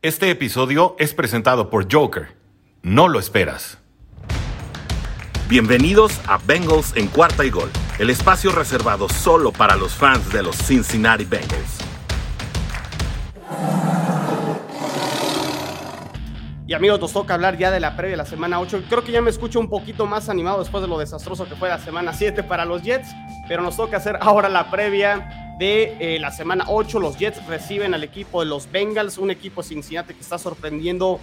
Este episodio es presentado por Joker. No lo esperas. Bienvenidos a Bengals en cuarta y gol, el espacio reservado solo para los fans de los Cincinnati Bengals. Y amigos, nos toca hablar ya de la previa de la semana 8. Creo que ya me escucho un poquito más animado después de lo desastroso que fue la semana 7 para los Jets, pero nos toca hacer ahora la previa de eh, la semana 8. Los Jets reciben al equipo de los Bengals, un equipo Cincinnati que está sorprendiendo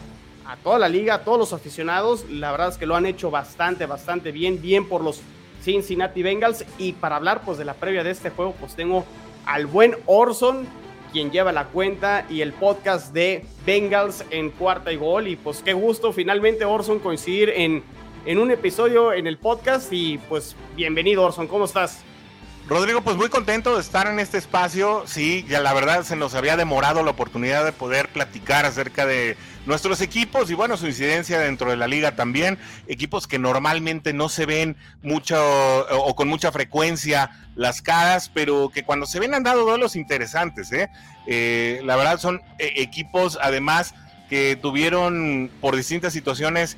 a toda la liga, a todos los aficionados. La verdad es que lo han hecho bastante, bastante bien, bien por los Cincinnati Bengals. Y para hablar pues de la previa de este juego, pues tengo al buen Orson quien lleva la cuenta y el podcast de Bengals en cuarta y gol. Y pues qué gusto finalmente, Orson, coincidir en, en un episodio en el podcast. Y pues bienvenido, Orson, ¿cómo estás? Rodrigo, pues muy contento de estar en este espacio. Sí, ya la verdad se nos había demorado la oportunidad de poder platicar acerca de nuestros equipos y bueno, su incidencia dentro de la liga también. Equipos que normalmente no se ven mucho o con mucha frecuencia las caras, pero que cuando se ven han dado duelos interesantes. ¿eh? Eh, la verdad son eh, equipos además que tuvieron por distintas situaciones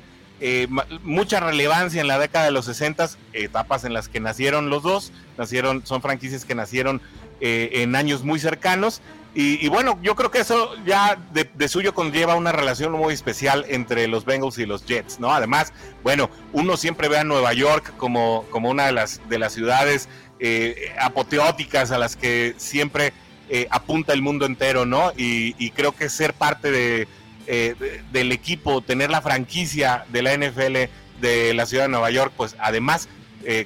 mucha relevancia en la década de los 60, etapas en las que nacieron los dos, nacieron, son franquicias que nacieron en años muy cercanos y, bueno, yo creo que eso ya de, suyo conlleva una relación muy especial entre los Bengals y los Jets, ¿no? Además, bueno, uno siempre ve a Nueva York como, como una de las, de las ciudades eh, apoteóticas a las que siempre eh, apunta el mundo entero, ¿no? Y, creo que ser parte eh, de, del equipo, tener la franquicia de la NFL de la ciudad de Nueva York, pues además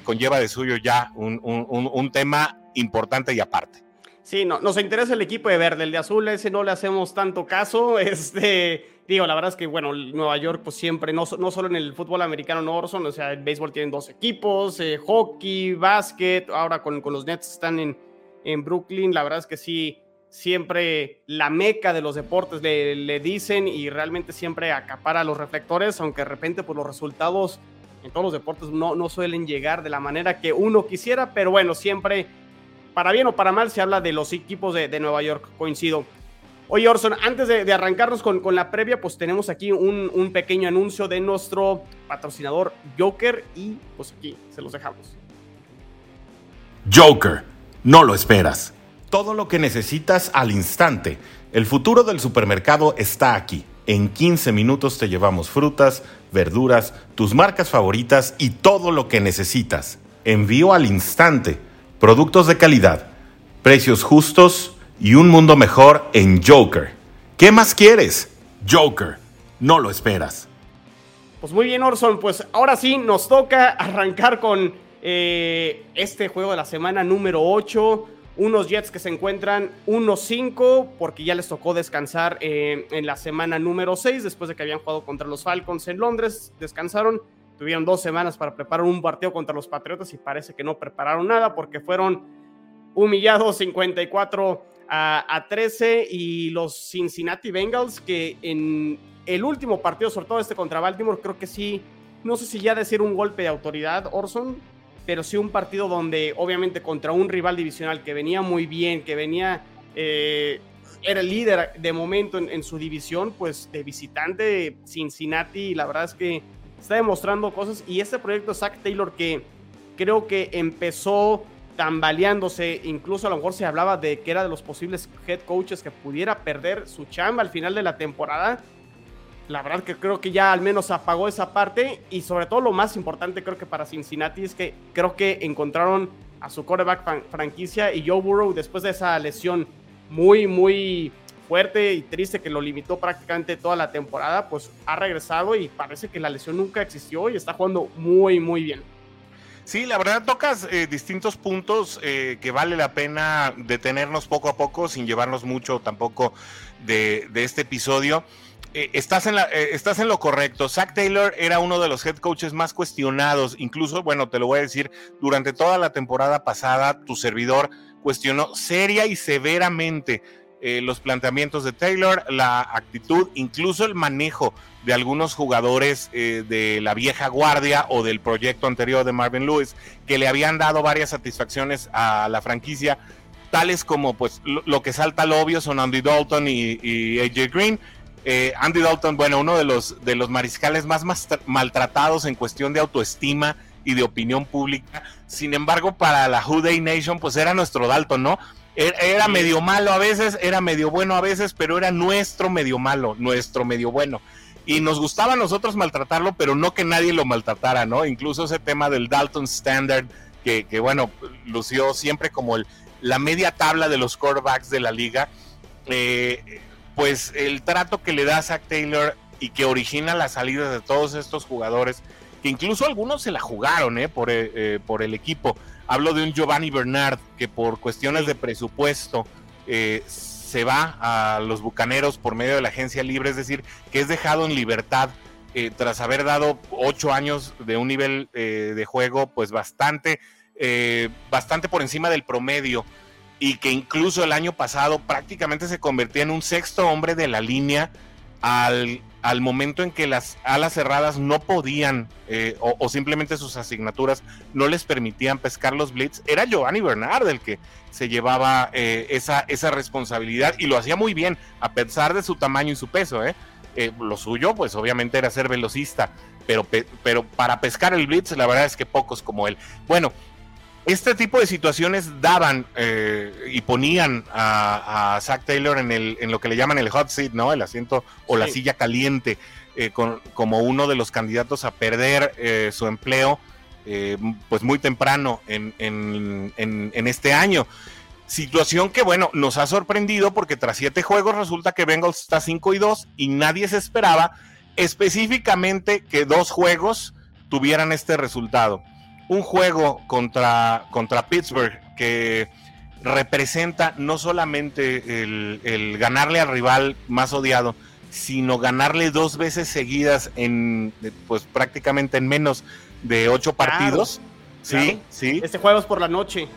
conlleva de suyo ya un tema importante y aparte. Sí, no, nos interesa el equipo de verde, el de azul, ese no le hacemos tanto caso. Este, digo, la verdad es que, bueno, Nueva York, pues siempre, no, no solo en el fútbol americano, no, Orson, o sea, el béisbol tienen dos equipos, eh, hockey, básquet, ahora con, con los Nets están en, en Brooklyn, la verdad es que sí, siempre la meca de los deportes le, le dicen y realmente siempre acapara los reflectores, aunque de repente, pues los resultados en todos los deportes no, no suelen llegar de la manera que uno quisiera, pero bueno, siempre para bien o para mal, se habla de los equipos de, Nueva York, coincido. Oye, Orson, antes de, arrancarnos con, con, la previa, pues tenemos aquí un, pequeño anuncio de nuestro patrocinador Joker y pues aquí se los dejamos. Joker, no lo esperas. Todo lo que necesitas al instante. El futuro del supermercado está aquí. En 15 minutos te llevamos frutas, verduras, tus marcas favoritas y todo lo que necesitas. Envío al instante productos de calidad, precios justos y un mundo mejor en Joker. ¿Qué más quieres? Joker, no lo esperas. Pues muy bien, Orson, pues ahora sí nos toca arrancar con eh, este juego de la semana número 8. Unos Jets que se encuentran 1-5 porque ya les tocó descansar eh, en la semana número 6 después de que habían jugado contra los Falcons en Londres. Descansaron Tuvieron dos semanas para preparar un partido contra los Patriotas y parece que no prepararon nada porque fueron humillados 54 a, 13 y los Cincinnati Bengals que en el último partido, sobre todo este contra Baltimore, creo que sí, no sé si ya decir un golpe de autoridad, Orson, pero sí un partido donde obviamente contra un rival divisional que venía muy bien, que venía... Eh, era el líder de momento en, su división, pues de visitante Cincinnati, la verdad es que está demostrando cosas y este proyecto Zach Taylor que creo que empezó tambaleándose, incluso a lo mejor se hablaba de que era de los posibles head coaches que pudiera perder su chamba al final de la temporada. La verdad que creo que ya al menos apagó esa parte y sobre todo lo más importante creo que para Cincinnati es que creo que encontraron a su quarterback franquicia y Joe Burrow después de esa lesión muy, muy fuerte y triste que lo limitó prácticamente toda la temporada, pues ha regresado y parece que la lesión nunca existió y está jugando muy, muy bien. Sí, la verdad tocas eh, distintos puntos eh, que vale la pena detenernos poco a poco sin llevarnos mucho tampoco de, este episodio. Eh, estás, en la, estás en lo correcto. Zach Taylor era uno de los head coaches más cuestionados. Incluso, bueno, te lo voy a decir, durante toda la temporada pasada, tu servidor cuestionó seria y severamente eh, los planteamientos de Taylor, la actitud, incluso el manejo de algunos jugadores eh, de la vieja guardia o del proyecto anterior de Marvin Lewis, que le habían dado varias satisfacciones a la franquicia, tales como pues lo, que salta al obvio son Andy Dalton y, AJ Green, Eh, Andy Dalton, bueno, uno de los, de los mariscales más, más maltratados en cuestión de autoestima y de opinión pública. Sin embargo, para la Who Day Nation, pues era nuestro Dalton, ¿no? Era, medio malo a veces, era medio bueno a veces, pero era nuestro medio malo, nuestro medio bueno. Y nos gustaba a nosotros maltratarlo, pero no que nadie lo maltratara, ¿no? Incluso ese tema del Dalton Standard, que, bueno, lució siempre como el, la media tabla de los quarterbacks de la liga. Eh, pues el trato que le da a Zach Taylor y que origina la salida de todos estos jugadores, que incluso algunos se la jugaron ¿eh? por, eh, eh, por el equipo. Hablo de un Giovanni Bernard que por cuestiones de presupuesto eh, se va a los Bucaneros por medio de la agencia libre, es decir, que es dejado en libertad tras haber dado ocho años de un nivel de juego pues bastante, bastante por encima del promedio y que incluso el año pasado prácticamente se convertía en un sexto hombre de la línea al, al momento en que las alas cerradas no podían eh, o, simplemente sus asignaturas no les permitían pescar los blitz, era Giovanni Bernard el que se llevaba eh, esa, esa responsabilidad y lo hacía muy bien a pesar de su tamaño y su peso. ¿eh? lo suyo pues obviamente era ser velocista, pero, pero para pescar el blitz la verdad es que pocos como él. Bueno, este tipo de situaciones daban eh, y ponían a, Zach Taylor en, el, en lo que le llaman el hot seat, ¿no? El asiento o la silla caliente, eh, como uno de los candidatos a perder eh, su empleo, pues muy temprano en, en, este año. Situación que, bueno, nos ha sorprendido porque tras siete juegos resulta que Bengals está 5 y 2 y nadie se esperaba específicamente que dos juegos tuvieran este resultado un juego contra, contra Pittsburgh que representa no solamente el, ganarle al rival más odiado, sino ganarle dos veces seguidas en, pues prácticamente en menos de ocho partidos. sí, sí. Este juego es por la noche.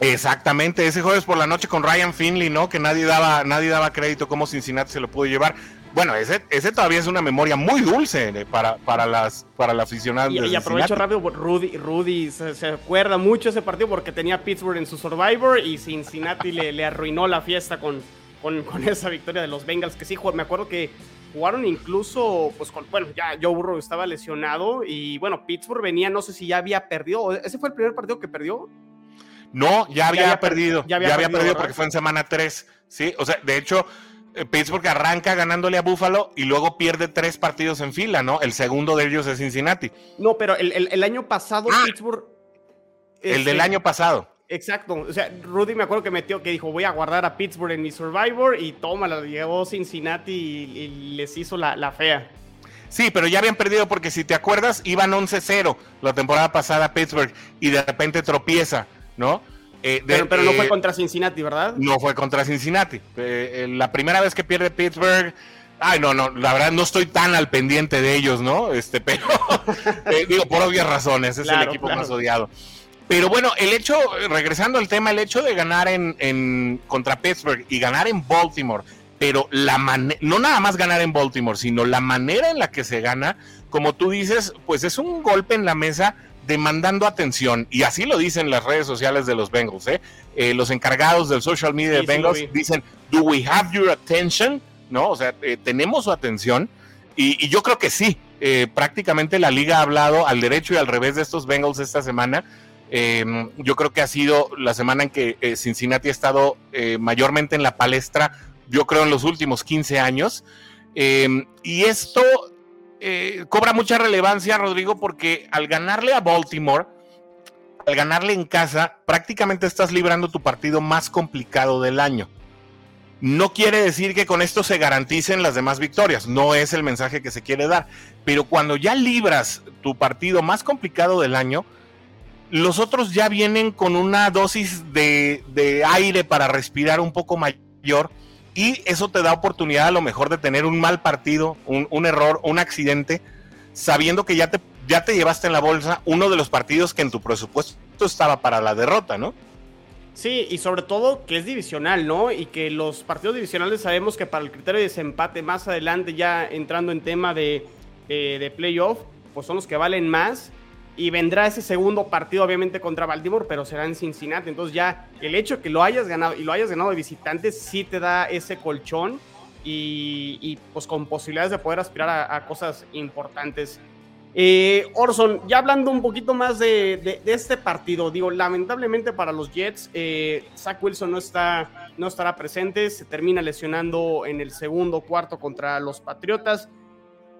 Exactamente, ese jueves por la noche con Ryan Finley, ¿no? Que nadie daba, nadie daba crédito cómo Cincinnati se lo pudo llevar. Bueno, ese, ese todavía es una memoria muy dulce eh, para, para, las, para la aficionada. Y, y aprovecho rápido, Rudy, Rudy se, acuerda mucho ese partido porque tenía Pittsburgh en su Survivor y Cincinnati le, le, arruinó la fiesta con, con, con, esa victoria de los Bengals, que sí, me acuerdo que jugaron incluso, pues con, bueno, ya Joe Burrow estaba lesionado y bueno, Pittsburgh venía, no sé si ya había perdido, ¿ese fue el primer partido que perdió? No, ya había, perdido, ya había, perdido, porque fue en semana 3, sí, o sea, de hecho Pittsburgh arranca ganándole a Buffalo y luego pierde tres partidos en fila, ¿no? El segundo de ellos es Cincinnati. No, pero el, año pasado ah, Pittsburgh. el del este, año pasado. Exacto. O sea, Rudy me acuerdo que metió que dijo: Voy a guardar a Pittsburgh en mi Survivor y toma, la llevó Cincinnati y, les hizo la, fea. Sí, pero ya habían perdido porque si te acuerdas, iban 11-0 la temporada pasada Pittsburgh y de repente tropieza, ¿no? Eh, pero, no fue eh, contra Cincinnati, ¿verdad? No fue contra Cincinnati. Eh, la primera vez que pierde Pittsburgh. Ay, no, no, la verdad no estoy tan al pendiente de ellos, ¿no? Este, pero digo, por obvias razones, es el equipo más odiado. Pero bueno, el hecho, regresando al tema, el hecho de ganar en, en contra Pittsburgh y ganar en Baltimore, pero la no nada más ganar en Baltimore, sino la manera en la que se gana, como tú dices, pues es un golpe en la mesa demandando atención, y así lo dicen las redes sociales de los Bengals, ¿eh? eh los encargados del social media de Bengals dicen, ¿do we have your attention? ¿No? O sea, eh, tenemos su atención, y, yo creo que sí, eh, prácticamente la liga ha hablado al derecho y al revés de estos Bengals esta semana. Em, yo creo que ha sido la semana en que Cincinnati ha estado mayormente en la palestra, yo creo en los últimos 15 años. Em, y esto eh, cobra mucha relevancia, Rodrigo, porque al ganarle a Baltimore, al ganarle en casa, prácticamente estás librando tu partido más complicado del año. No quiere decir que con esto se garanticen las demás victorias, no es el mensaje que se quiere dar, pero cuando ya libras tu partido más complicado del año, los otros ya vienen con una dosis de, de aire para respirar un poco mayor y eso te da oportunidad a lo mejor de tener un mal partido, un, error, un accidente, sabiendo que ya te, ya te llevaste en la bolsa uno de los partidos que en tu presupuesto estaba para la derrota, ¿no? Sí, y sobre todo que es divisional, ¿no? Y que los partidos divisionales sabemos que para el criterio de desempate más adelante, ya entrando en tema de, de, de playoff, pues son los que valen más y vendrá ese segundo partido obviamente contra Baltimore, pero será en Cincinnati. Entonces ya el hecho de que lo hayas ganado y lo hayas ganado de visitantes sí te da ese colchón y, pues con posibilidades de poder aspirar a, cosas importantes. Eh, Orson, ya hablando un poquito más de, este partido, digo, lamentablemente para los Jets, eh, Zach Wilson no, está, no estará presente, se termina lesionando en el segundo cuarto contra los Patriotas.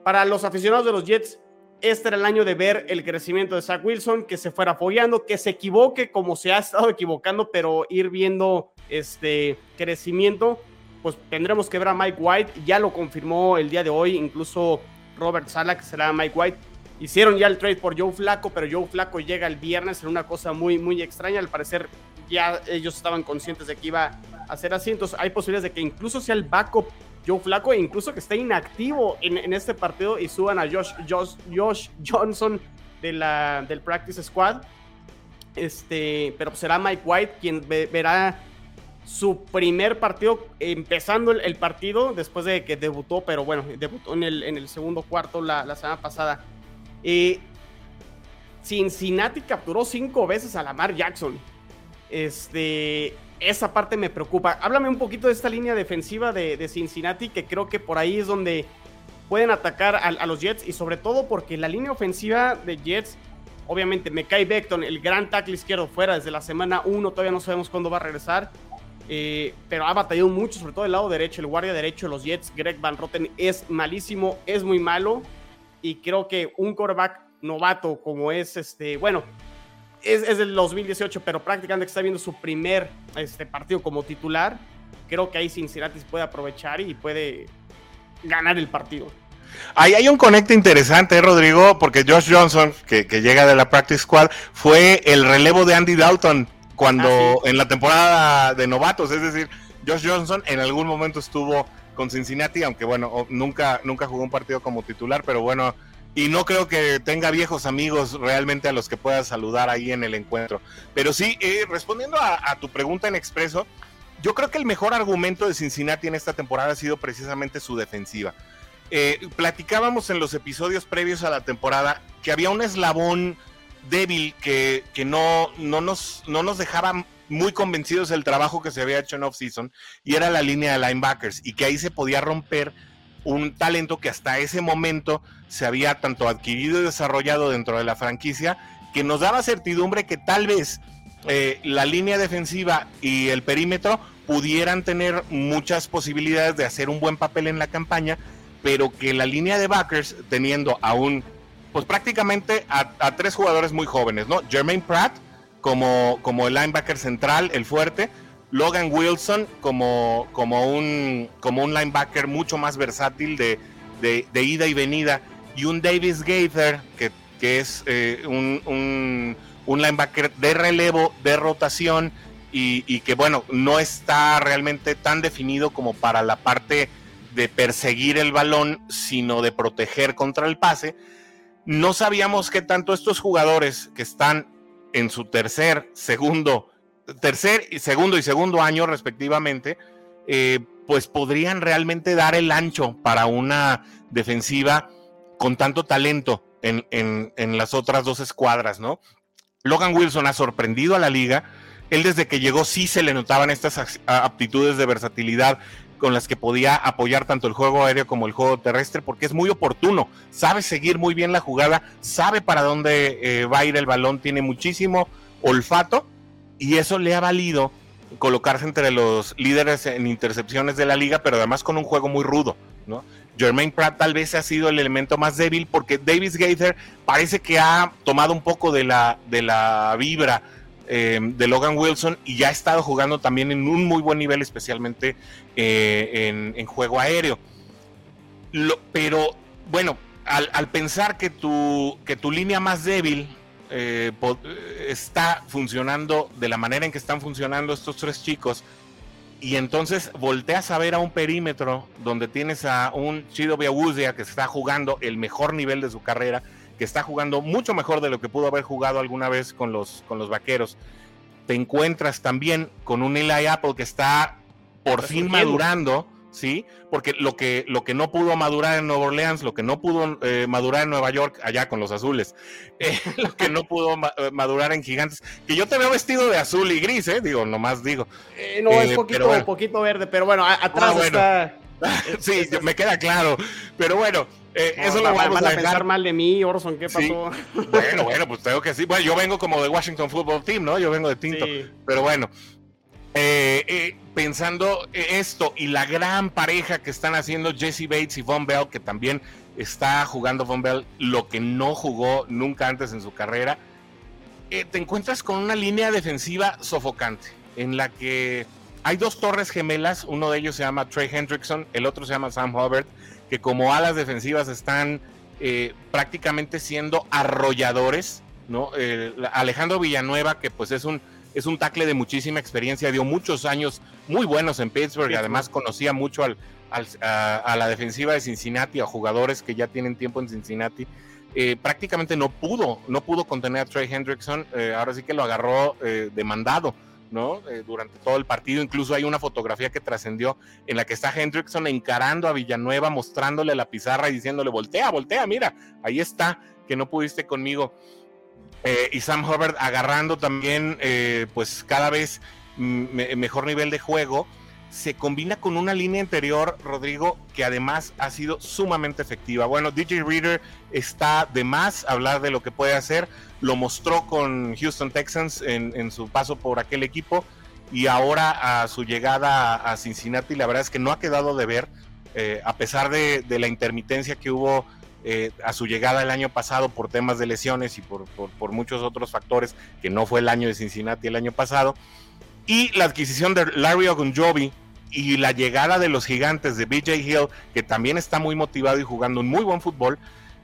Para los aficionados de los Jets, este era el año de ver el crecimiento de Zach Wilson, que se fuera apoyando, que se equivoque como se ha estado equivocando, pero ir viendo este crecimiento pues tendremos que ver a Mike White. Ya lo confirmó el día de hoy, incluso Robert Sala, que será Mike White. Hicieron ya el trade por Joe Flaco, pero Joe Flaco llega el viernes en una cosa muy, muy extraña. Al parecer, ya ellos estaban conscientes de que iba a ser así. Entonces, hay posibilidades de que incluso sea el backup Joe Flaco e incluso que esté inactivo en, este partido y suban a Josh, Johnson de la, del Practice Squad. Este, pero será Mike White quien verá su primer partido, empezando el, partido después de que debutó, pero bueno, debutó en el, en el segundo cuarto la, semana pasada. Eh, Cincinnati capturó cinco veces a Lamar Jackson. Este, esa parte me preocupa. Háblame un poquito de esta línea defensiva de, Cincinnati, que creo que por ahí es donde pueden atacar a, los Jets y sobre todo porque la línea ofensiva de Jets, obviamente, Mekai Beckton, el gran tackle izquierdo fuera desde la semana 1, todavía no sabemos cuándo va a regresar. Eh, pero ha batallado mucho, sobre todo el lado derecho, el guardia derecho de los Jets, Greg Van Rotten, es malísimo, es muy malo. Y creo que un quarterback novato como es este, bueno, es, es del 2018, pero prácticamente está viendo su primer este, partido como titular. Creo que ahí Cincinnati puede aprovechar y puede ganar el partido. Ahí hay un conecte interesante, ¿eh, Rodrigo, porque Josh Johnson, que, que, llega de la Practice Squad, fue el relevo de Andy Dalton cuando ah, en la temporada de novatos, es decir, Josh Johnson en algún momento estuvo con Cincinnati, aunque bueno, nunca, nunca jugó un partido como titular, pero bueno, y no creo que tenga viejos amigos realmente a los que pueda saludar ahí en el encuentro. Pero sí, eh, respondiendo a, tu pregunta en expreso, yo creo que el mejor argumento de Cincinnati en esta temporada ha sido precisamente su defensiva. Eh, platicábamos en los episodios previos a la temporada que había un eslabón débil que, no, no, nos, no nos dejaba muy convencidos del trabajo que se había hecho en off-season y era la línea de linebackers y que ahí se podía romper un talento que hasta ese momento se había tanto adquirido y desarrollado dentro de la franquicia que nos daba certidumbre que tal vez eh, la línea defensiva y el perímetro pudieran tener muchas posibilidades de hacer un buen papel en la campaña, pero que la línea de backers, teniendo a un pues prácticamente a, tres jugadores muy jóvenes, ¿no? Jermaine Pratt como, como el linebacker central, el fuerte, Logan Wilson como, como, un, como un linebacker mucho más versátil de, ida y venida, y un Davis Gaither, que, es eh, un, linebacker de relevo, de rotación, y, y, que bueno, no está realmente tan definido como para la parte de perseguir el balón, sino de proteger contra el pase. No sabíamos que tanto estos jugadores que están en su tercer, segundo, tercer y segundo y segundo año respectivamente, eh, pues podrían realmente dar el ancho para una defensiva con tanto talento en, en las otras dos escuadras, ¿no? Logan Wilson ha sorprendido a la liga. Él desde que llegó sí se le notaban estas aptitudes de versatilidad con las que podía apoyar tanto el juego aéreo como el juego terrestre, porque es muy oportuno, sabe seguir muy bien la jugada, sabe para dónde eh, va a ir el balón, tiene muchísimo olfato y eso le ha valido colocarse entre los líderes en intercepciones de la liga, pero además con un juego muy rudo, ¿no? Jermaine Pratt tal vez ha sido el elemento más débil porque Davis Gaither parece que ha tomado un poco de la, de la vibra Em, de Logan Wilson y ya ha estado jugando también en un muy buen nivel, especialmente eh, en, juego aéreo. pero bueno, al, pensar que tu, que tu línea más débil eh, está funcionando de la manera en que están funcionando estos tres chicos, y entonces volteas a ver a un perímetro donde tienes a un Chido Biawuzia que está jugando el mejor nivel de su carrera, que está jugando mucho mejor de lo que pudo haber jugado alguna vez con los, con los vaqueros. Te encuentras también con un Eli Apple que está por fin madurando, ¿sí? Porque lo que, lo que no pudo madurar en Nueva Orleans, lo que no pudo eh, madurar en Nueva York, allá con los azules, eh, lo que no pudo eh, madurar en Gigantes, que yo te veo vestido de azul y gris, ¿eh? Digo, nomás digo. no, es poquito, poquito verde, pero bueno, atrás ah, está sí, me queda claro. Pero bueno, eh, eso lo vamos van a, pensar mal de mí, Orson, ¿qué pasó? Bueno, bueno, pues tengo que sí. Bueno, yo vengo como de Washington Football Team, ¿no? Yo vengo de Tinto. Pero bueno, eh, eh, pensando esto y la gran pareja que están haciendo Jesse Bates y Von Bell, que también está jugando Von Bell lo que no jugó nunca antes en su carrera, te encuentras con una línea defensiva sofocante en la que hay dos torres gemelas, uno de ellos se llama Trey Hendrickson, el otro se llama Sam Hubbard, que como alas defensivas están eh, prácticamente siendo arrolladores, ¿no? Alejandro Villanueva, que pues es un, es un tackle de muchísima experiencia, dio muchos años muy buenos en Pittsburgh, y además conocía mucho al, a, la defensiva de Cincinnati, a jugadores que ya tienen tiempo en Cincinnati. Eh, prácticamente no pudo, no pudo contener a Trey Hendrickson, eh, ahora sí que lo agarró demandado ¿no? Eh, durante todo el partido. Incluso hay una fotografía que trascendió en la que está Hendrickson encarando a Villanueva, mostrándole la pizarra y diciéndole, voltea, voltea, mira, ahí está, que no pudiste conmigo. Eh, y Sam Hubbard agarrando también, eh, pues cada vez mejor nivel de juego se combina con una línea interior, Rodrigo, que además ha sido sumamente efectiva. Bueno, DJ Reader está de más hablar de lo que puede hacer. Lo mostró con Houston Texans en, su paso por aquel equipo y ahora a su llegada a Cincinnati, la verdad es que no ha quedado de ver, eh, a pesar de, la intermitencia que hubo eh, a su llegada el año pasado por temas de lesiones y por, por muchos otros factores, que no fue el año de Cincinnati el año pasado y la adquisición de Larry Ogunjobi y la llegada de los gigantes de BJ Hill, que también está muy motivado y jugando un muy buen fútbol,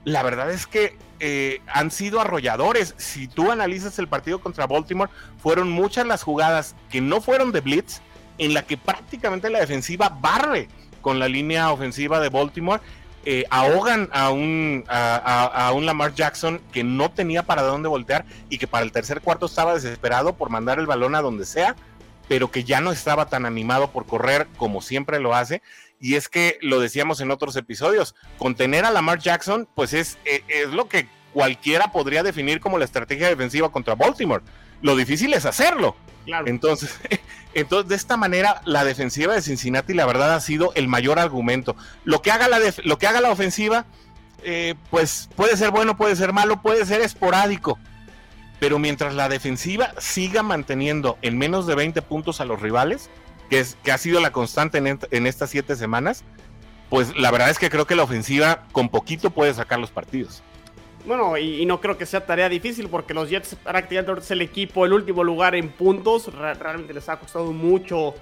la verdad es que eh, han sido arrolladores. Si tú analizas el partido contra Baltimore, fueron muchas las jugadas que no fueron de blitz, en la que prácticamente la defensiva barre con la línea ofensiva de Baltimore. Eh, ahogan a un, a, un Lamar Jackson que no tenía para dónde voltear y que para el tercer cuarto estaba desesperado por mandar el balón a donde sea pero que ya no estaba tan animado por correr como siempre lo hace. Y es que lo decíamos en otros episodios, contener a Lamar Jackson, pues es, e, es, lo que cualquiera podría definir como la estrategia defensiva contra Baltimore. Lo difícil es hacerlo. Entonces, entonces, de esta manera, la defensiva de Cincinnati, la verdad, ha sido el mayor argumento. Lo que haga la, lo que haga la ofensiva, eh, pues puede ser bueno, puede ser malo, puede ser esporádico pero mientras la defensiva siga manteniendo en menos de 20 puntos a los rivales, que, es, que ha sido la constante en, estas siete semanas, pues la verdad es que creo que la ofensiva con poquito puede sacar los partidos. Bueno, y, no creo que sea tarea difícil porque los Jets prácticamente es el equipo, el último lugar en puntos. realmente les ha costado mucho,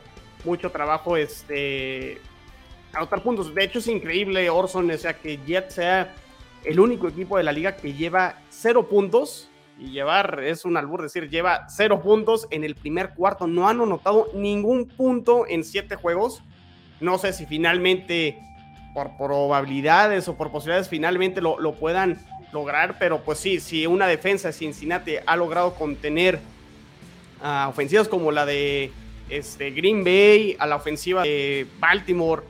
mucho trabajo este, anotar puntos. De hecho, es increíble, Orson, o sea, que Jets sea el único equipo de la liga que lleva cero puntos y llevar, es un albur decir, lleva cero puntos en el primer cuarto. No han anotado ningún punto en siete juegos. No sé si finalmente, por probabilidades o por posibilidades, finalmente lo, puedan lograr. Pero pues sí, si una defensa de Cincinnati ha logrado contener a ofensivas como la de este, Green Bay, a la ofensiva de Baltimore,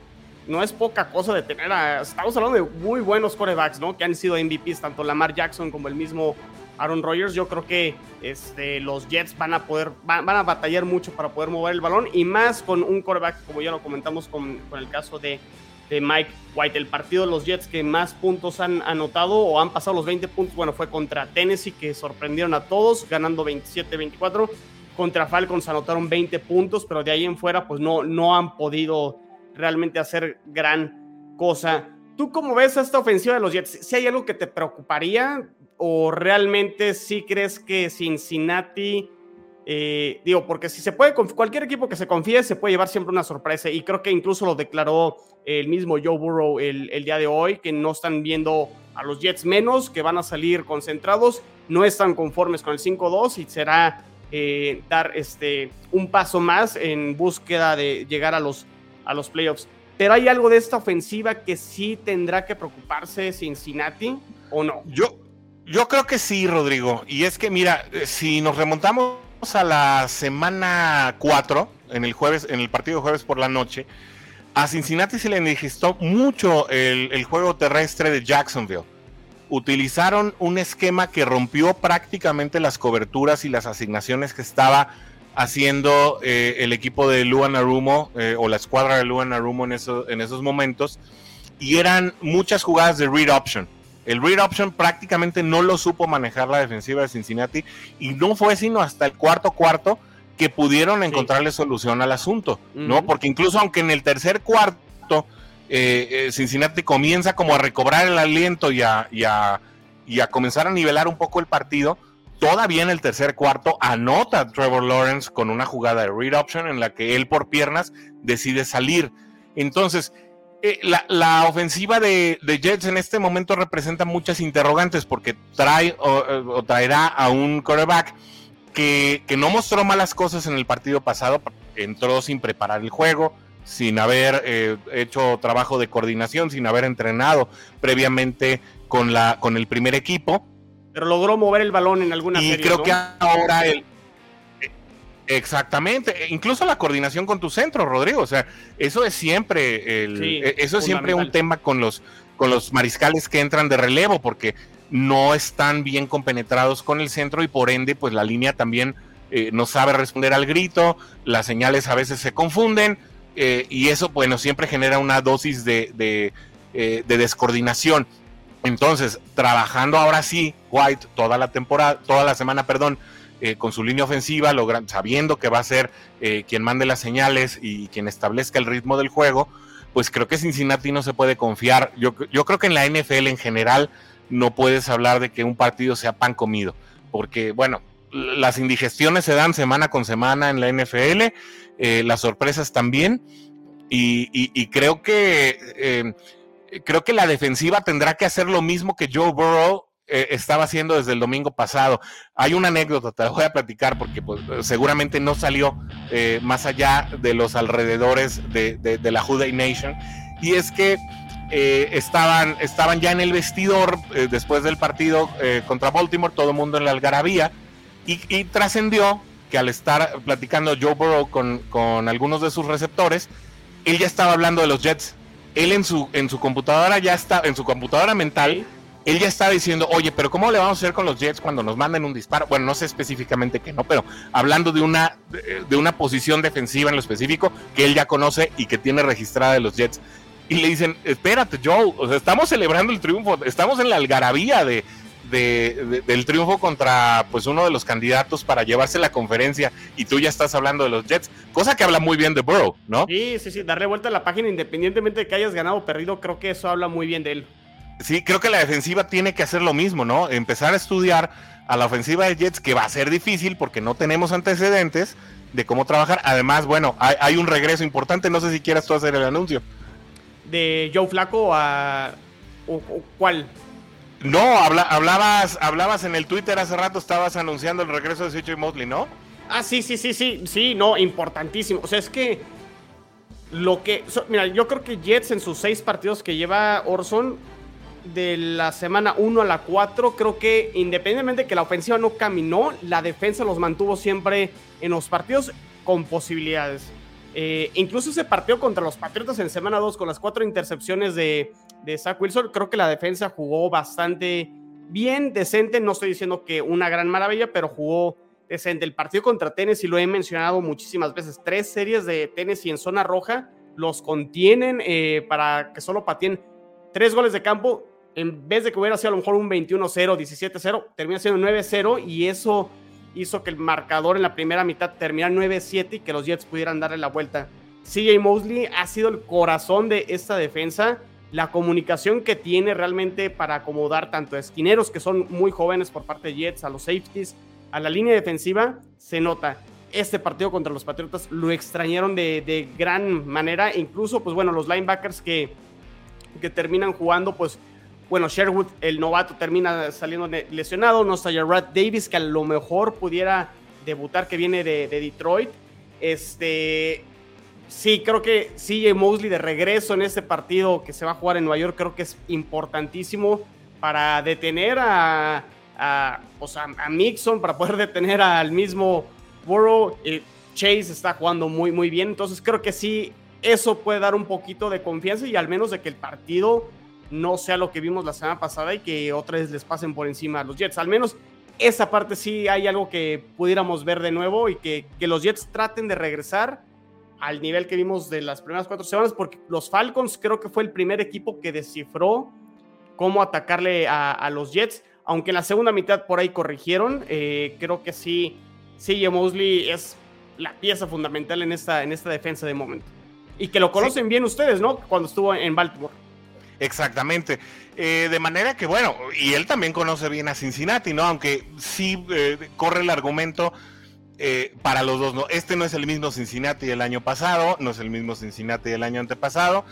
no es poca cosa de tener a. Estamos hablando de muy buenos corebacks, ¿no? Que han sido MVPs, tanto Lamar Jackson como el mismo Aaron Rodgers. Yo creo que este, los Jets van a poder, van, a batallar mucho para poder mover el balón y más con un quarterback, como ya lo comentamos con, el caso de, Mike White. El partido de los Jets que más puntos han anotado o han pasado los 20 puntos, bueno, fue contra Tennessee, que sorprendieron a todos, ganando 27-24. Contra Falcons anotaron 20 puntos, pero de ahí en fuera, pues no, no han podido realmente hacer gran cosa. ¿Tú cómo ves esta ofensiva de los Jets? Si hay algo que te preocuparía, o realmente sí crees que Cincinnati, eh, digo, porque si se puede, cualquier equipo que se confíe se puede llevar siempre una sorpresa y creo que incluso lo declaró el mismo Joe Burrow el, día de hoy, que no están viendo a los Jets menos, que van a salir concentrados, no están conformes con el 5-2 y será eh, dar este, un paso más en búsqueda de llegar a los, a los playoffs. Pero hay algo de esta ofensiva que sí tendrá que preocuparse Cincinnati o no. Yo, yo creo que sí, Rodrigo. Y es que, mira, eh, si nos remontamos a la semana 4, en el jueves, en el partido jueves por la noche, a Cincinnati se le digestó mucho el, juego terrestre de Jacksonville. Utilizaron un esquema que rompió prácticamente las coberturas y las asignaciones que estaba haciendo eh, el equipo de Luan Arumo eh, o la escuadra de Luan Arumo en, en esos momentos. Y eran muchas jugadas de read option. El read option prácticamente no lo supo manejar la defensiva de Cincinnati y no fue sino hasta el cuarto cuarto que pudieron encontrarle solución al asunto, ¿no? Porque incluso aunque en el tercer cuarto eh, Cincinnati comienza como a recobrar el aliento y a, y a, y a comenzar a nivelar un poco el partido, Todavía en el tercer cuarto anota Trevor Lawrence con una jugada de read option en la que él por piernas decide salir. Entonces, eh, la, ofensiva de, Jets en este momento representa muchas interrogantes porque trae o, traerá a un quarterback que, no mostró malas cosas en el partido pasado, entró sin preparar el juego, sin haber eh, hecho trabajo de coordinación, sin haber entrenado previamente con, la, con el primer equipo. Pero logró mover el balón en alguna y creo que ahora el Exactamente, e incluso la coordinación con tu centro, Rodrigo. O sea, eso es siempre el, e, eso es siempre un tema con los con los mariscales que entran de relevo, porque no están bien compenetrados con el centro y por ende, pues la línea también eh, no sabe responder al grito, las señales a veces se confunden eh, y eso, bueno, siempre genera una dosis de, de, eh, de descoordinación. Entonces, trabajando ahora sí, White toda la temporada, toda la semana, perdón, eh, con su línea ofensiva, sabiendo que va a ser eh, quien mande las señales y quien establezca el ritmo del juego, pues creo que Cincinnati no se puede confiar. Yo, yo creo que en la NFL en general no puedes hablar de que un partido sea pan comido, porque bueno, las indigestiones se dan semana con semana en la NFL, eh, las sorpresas también, y creo que creo que la defensiva tendrá que hacer lo mismo que Joe Burrow eh, estaba haciendo desde el domingo pasado. Hay una anécdota, te la voy a platicar porque pues, seguramente no salió eh, más allá de los alrededores de, la Juday Nation. Y es que eh, estaban, estaban ya en el vestidor después del partido contra Baltimore, todo el mundo en la algarabía, y, trascendió que al estar platicando Joe Burrow con, con algunos de sus receptores, él ya estaba hablando de los Jets él en su, en su computadora ya está, en su computadora mental, él ya está diciendo, oye, pero ¿cómo le vamos a hacer con los Jets cuando nos manden un disparo? Bueno, no sé específicamente que no, pero hablando de una, de una posición defensiva en lo específico que él ya conoce y que tiene registrada de los Jets. Y le dicen, espérate, Joe, o sea, estamos celebrando el triunfo, estamos en la algarabía de, del triunfo contra pues uno de los candidatos para llevarse la conferencia y tú ya estás hablando de los Jets, cosa que habla muy bien de Burrow, ¿no? Sí, sí, sí, darle vuelta a la página independientemente de que hayas ganado o perdido, creo que eso habla muy bien de él. Sí, creo que la defensiva tiene que hacer lo mismo, ¿no? Empezar a estudiar a la ofensiva de Jets, que va a ser difícil porque no tenemos antecedentes de cómo trabajar. Además, bueno, hay, un regreso importante, no sé si quieras tú hacer el anuncio. ¿De Joe Flaco a... ¿O, cuál? No, hablabas, hablabas en el Twitter hace rato, estabas anunciando el regreso de CJ Mosley, ¿no? Ah, sí, sí, sí, sí, sí, no, importantísimo. O sea, es que lo que. mira, yo creo que Jets en sus seis partidos que lleva Orson, de la semana 1 a la 4, creo que independientemente de que la ofensiva no caminó, la defensa los mantuvo siempre en los partidos con posibilidades. Eh, incluso ese partido contra los Patriotas en semana 2 con las cuatro intercepciones de, de Zach Wilson, creo que la defensa jugó bastante bien, decente. No estoy diciendo que una gran maravilla, pero jugó decente. El partido contra Tennessee lo he mencionado muchísimas veces. Tres series de Tennessee en zona roja los contienen eh, para que solo pateen tres goles de campo. En vez de que hubiera sido a lo mejor un 21-0, 17-0, termina siendo 9-0 y eso hizo que el marcador en la primera mitad terminara 9-7 y que los Jets pudieran darle la vuelta. CJ Mosley ha sido el corazón de esta defensa la comunicación que tiene realmente para acomodar tanto a esquineros que son muy jóvenes por parte de Jets, a los safeties, a la línea defensiva, se nota. Este partido contra los Patriotas lo extrañaron de, gran manera, incluso pues bueno, los linebackers que, que terminan jugando pues bueno, Sherwood, el novato, termina saliendo lesionado. No está Rat Davis, que a lo mejor pudiera debutar, que viene de, de Detroit. Este, Sí, creo que CJ Mosley de regreso en este partido que se va a jugar en Nueva York, creo que es importantísimo para detener a, a, a, Mixon, para poder detener al mismo Burrow. Chase está jugando muy, muy bien, entonces creo que sí, eso puede dar un poquito de confianza y al menos de que el partido no sea lo que vimos la semana pasada y que otra vez les pasen por encima a los Jets. Al menos esa parte sí hay algo que pudiéramos ver de nuevo y que, que los Jets traten de regresar al nivel que vimos de las primeras cuatro semanas, porque los Falcons creo que fue el primer equipo que descifró cómo atacarle a, los Jets, aunque en la segunda mitad por ahí corrigieron, eh, creo que sí, sí, Mosley es la pieza fundamental en esta, en esta defensa de momento. Y que lo conocen bien ustedes, ¿no? Cuando estuvo en Baltimore. Exactamente. Eh, de manera que, bueno, y él también conoce bien a Cincinnati, ¿no? Aunque sí eh, corre el argumento eh, para los dos, ¿no? Este no es el mismo Cincinnati del año pasado, no es el mismo Cincinnati del año antepasado.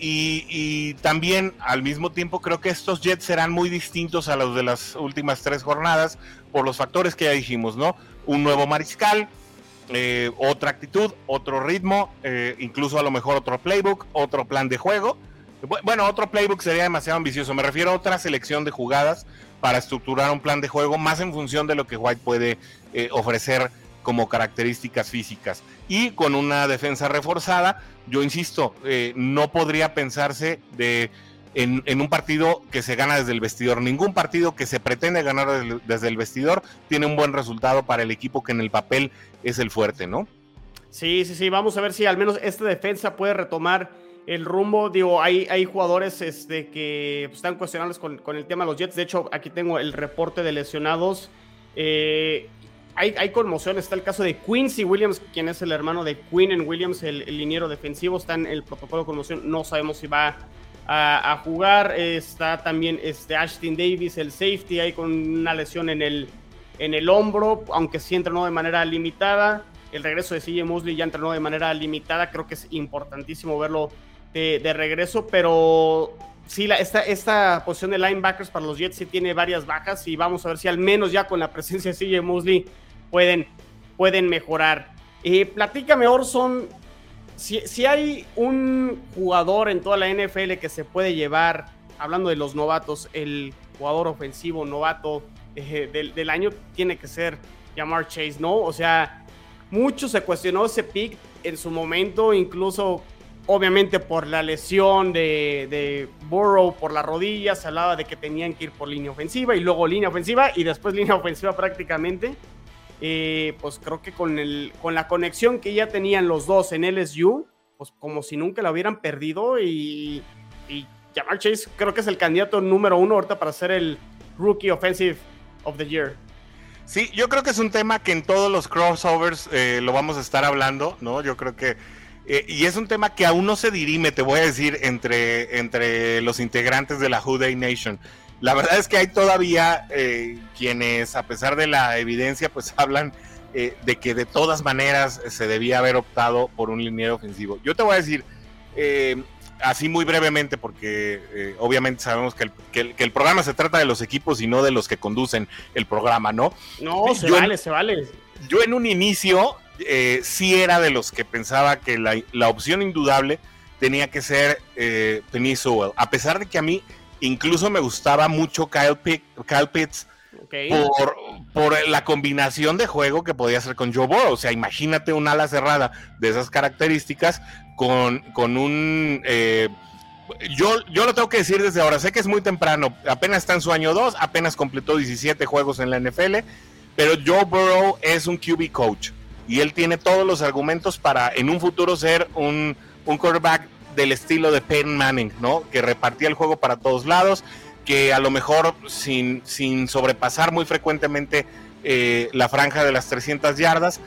Y, también al mismo tiempo creo que estos Jets serán muy distintos a los de las últimas tres jornadas por los factores que ya dijimos, ¿no? Un nuevo mariscal, otra actitud, otro ritmo, incluso a lo mejor otro playbook, otro plan de juego bueno, otro playbook sería demasiado ambicioso. Me refiero a otra selección de jugadas para estructurar un plan de juego más en función de lo que White puede eh, ofrecer como características físicas. Y con una defensa reforzada, yo insisto, eh, no podría pensarse de en, un partido que se gana desde el vestidor. Ningún partido que se pretende ganar desde el vestidor tiene un buen resultado para el equipo que en el papel es el fuerte, ¿no? Sí, sí, sí. Vamos a ver si al menos esta defensa puede retomar el rumbo, digo, hay, hay jugadores este, que están cuestionables con, con, el tema de los Jets. De hecho, aquí tengo el reporte de lesionados. Eh, hay, hay, conmoción. Está el caso de Quincy Williams, quien es el hermano de Quinn en Williams, el, liniero defensivo. Está en el protocolo de conmoción. No sabemos si va a, jugar. Está también este Ashton Davis, el safety, ahí con una lesión en el, en el hombro, aunque sí entrenó de manera limitada. El regreso de CJ Mosley ya entrenó de manera limitada. Creo que es importantísimo verlo de, regreso, pero sí, esta, esta posición de linebackers para los Jets sí tiene varias bajas y vamos a ver si al menos ya con la presencia de CJ Mosley pueden, pueden mejorar. Eh, platícame, Orson, si, si, hay un jugador en toda la NFL que se puede llevar, hablando de los novatos, el jugador ofensivo novato eh, del, del, año tiene que ser Jamar Chase, ¿no? O sea, mucho se cuestionó ese pick en su momento, incluso obviamente por la lesión de, de, Burrow por la rodilla, se hablaba de que tenían que ir por línea ofensiva y luego línea ofensiva y después línea ofensiva prácticamente. Eh, pues creo que con, el, con la conexión que ya tenían los dos en LSU, pues como si nunca la hubieran perdido y, y Jamal Chase creo que es el candidato número uno ahorita para ser el Rookie Offensive of the Year. Sí, yo creo que es un tema que en todos los crossovers eh, lo vamos a estar hablando, ¿no? Yo creo que eh, y es un tema que aún no se dirime, te voy a decir, entre, entre los integrantes de la Houday Nation. La verdad es que hay todavía eh, quienes, a pesar de la evidencia, pues hablan eh, de que de todas maneras se debía haber optado por un liniero ofensivo. Yo te voy a decir, así muy brevemente, porque obviamente sabemos que el, que el, programa se trata de los equipos y no de los que conducen el programa, ¿no? No, se vale, se vale. Yo en un inicio eh, sí era de los que pensaba que la, opción indudable tenía que ser eh, Penny Sewell. A pesar de que a mí incluso me gustaba mucho Kyle, Pitts por, la combinación de juego que podía hacer con Joe Burrow. O sea, imagínate un ala cerrada de esas características con, con un... Eh, yo, yo lo tengo que decir desde ahora, sé que es muy temprano, apenas está en su año 2, apenas completó 17 juegos en la NFL, pero Joe Burrow es un QB coach y él tiene todos los argumentos para en un futuro ser un, un quarterback del estilo de Peyton Manning, ¿no? Que repartía el juego para todos lados, que a lo mejor sin, sin sobrepasar muy frecuentemente eh, la franja de las 300 yardas,